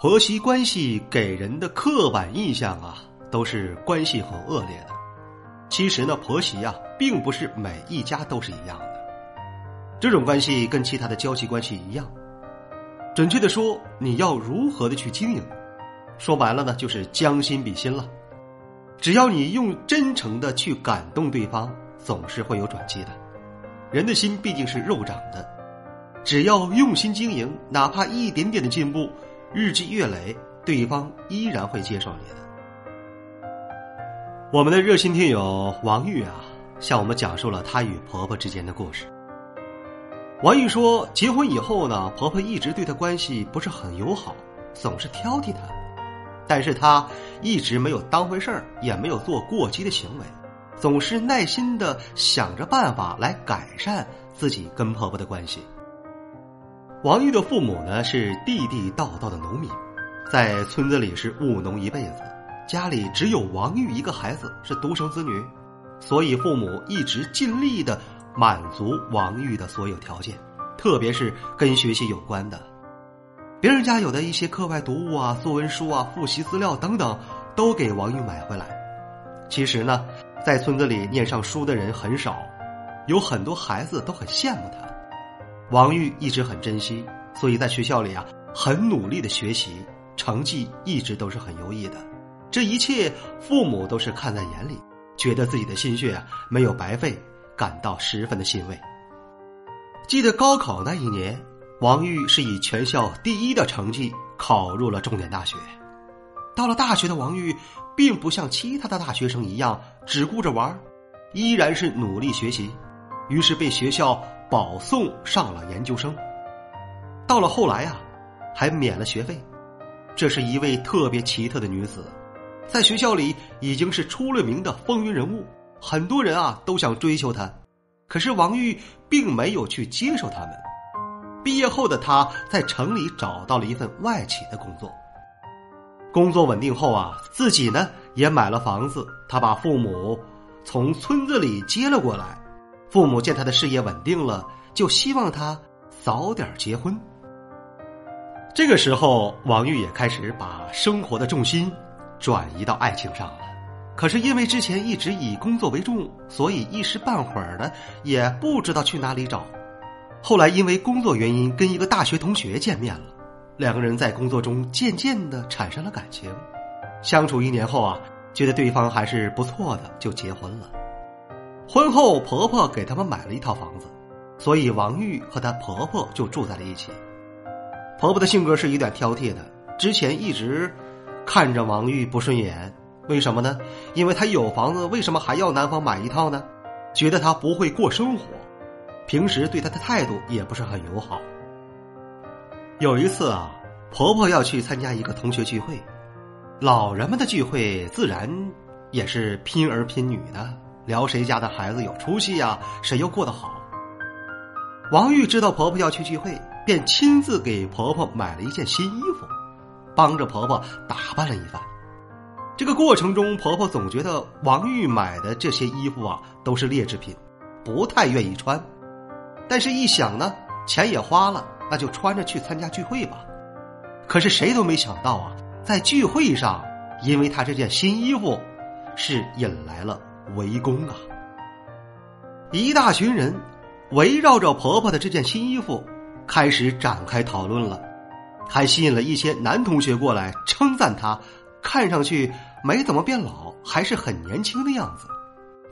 婆媳关系给人的刻板印象啊，都是关系很恶劣的。其实呢，婆媳呀，并不是每一家都是一样的。这种关系跟其他的交际关系一样，准确的说，你要如何的去经营，说白了呢，就是将心比心了。只要你用真诚的去感动对方，总是会有转机的。人的心毕竟是肉长的，只要用心经营，哪怕一点点的进步，日积月累，对方依然会接受你的。我们的热心听友王玉啊，向我们讲述了她与婆婆之间的故事。王玉说，结婚以后呢，婆婆一直对她关系不是很友好，总是挑剔她。但是他一直没有当回事儿，也没有做过激的行为，总是耐心的想着办法来改善自己跟婆婆的关系。王玉的父母呢是地地道道的农民，在村子里是务农一辈子，家里只有王玉一个孩子，是独生子女，所以父母一直尽力的满足王玉的所有条件，特别是跟学习有关的。别人家有的一些课外读物啊、作文书啊、复习资料等等，都给王玉买回来。其实呢，在村子里念上书的人很少，有很多孩子都很羡慕他。王玉一直很珍惜，所以在学校里啊，很努力的学习，成绩一直都是很优异的。这一切，父母都是看在眼里，觉得自己的心血啊没有白费，感到十分的欣慰。记得高考那一年。王玉是以全校第一的成绩考入了重点大学。到了大学的王玉，并不像其他的大学生一样只顾着玩，依然是努力学习，于是被学校保送上了研究生。到了后来啊，还免了学费。这是一位特别奇特的女子，在学校里已经是出了名的风云人物，很多人啊都想追求她，可是王玉并没有去接受他们。毕业后的她在城里找到了一份外企的工作，工作稳定后啊，自己呢也买了房子。他把父母从村子里接了过来，父母见他的事业稳定了，就希望他早点结婚。这个时候，王玉也开始把生活的重心转移到爱情上了。可是因为之前一直以工作为重，所以一时半会儿的也不知道去哪里找。后来因为工作原因跟一个大学同学见面了，两个人在工作中渐渐的产生了感情，相处一年后啊，觉得对方还是不错的，就结婚了。婚后婆婆给他们买了一套房子，所以王玉和她婆婆就住在了一起。婆婆的性格是有点挑剔的，之前一直看着王玉不顺眼，为什么呢？因为她有房子，为什么还要男方买一套呢？觉得她不会过生活。平时对她的态度也不是很友好。有一次啊，婆婆要去参加一个同学聚会，老人们的聚会自然也是拼儿拼女的，聊谁家的孩子有出息呀，谁又过得好。王玉知道婆婆要去聚会，便亲自给婆婆买了一件新衣服，帮着婆婆打扮了一番。这个过程中，婆婆总觉得王玉买的这些衣服啊都是劣质品，不太愿意穿。但是，一想呢，钱也花了，那就穿着去参加聚会吧。可是谁都没想到啊，在聚会上，因为她这件新衣服，是引来了围攻啊！一大群人围绕着婆婆的这件新衣服，开始展开讨论了，还吸引了一些男同学过来称赞她，看上去没怎么变老，还是很年轻的样子。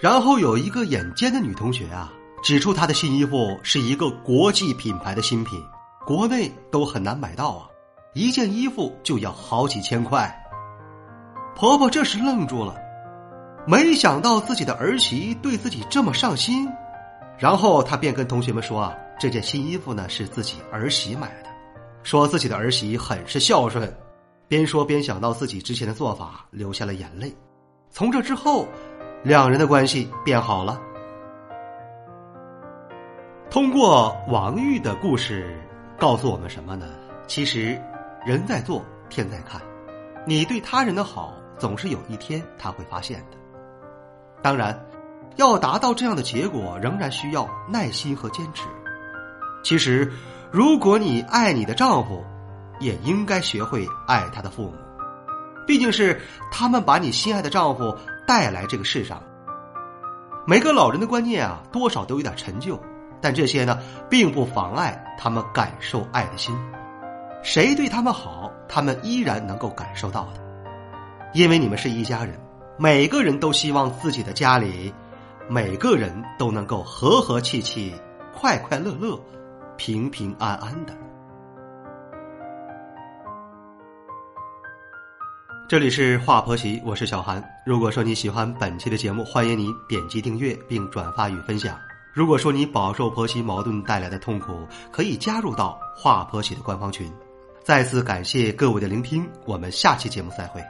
然后有一个眼尖的女同学啊。指出她的新衣服是一个国际品牌的新品，国内都很难买到啊，一件衣服就要好几千块。婆婆这时愣住了，没想到自己的儿媳对自己这么上心，然后他便跟同学们说啊，这件新衣服呢是自己儿媳买的，说自己的儿媳很是孝顺，边说边想到自己之前的做法，流下了眼泪。从这之后，两人的关系变好了。通过王玉的故事，告诉我们什么呢？其实，人在做，天在看。你对他人的好，总是有一天他会发现的。当然，要达到这样的结果，仍然需要耐心和坚持。其实，如果你爱你的丈夫，也应该学会爱他的父母。毕竟是他们把你心爱的丈夫带来这个世上。每个老人的观念啊，多少都有点陈旧，但这些呢，并不妨碍他们感受爱的心。谁对他们好，他们依然能够感受到的，因为你们是一家人，每个人都希望自己的家里，每个人都能够和和气气、快快乐乐、平平安安的。这里是华婆媳，我是小韩。如果说你喜欢本期的节目，欢迎你点击订阅并转发与分享。如果说你饱受婆媳矛盾带来的痛苦，可以加入到华婆媳的官方群。再次感谢各位的聆听，我们下期节目再会。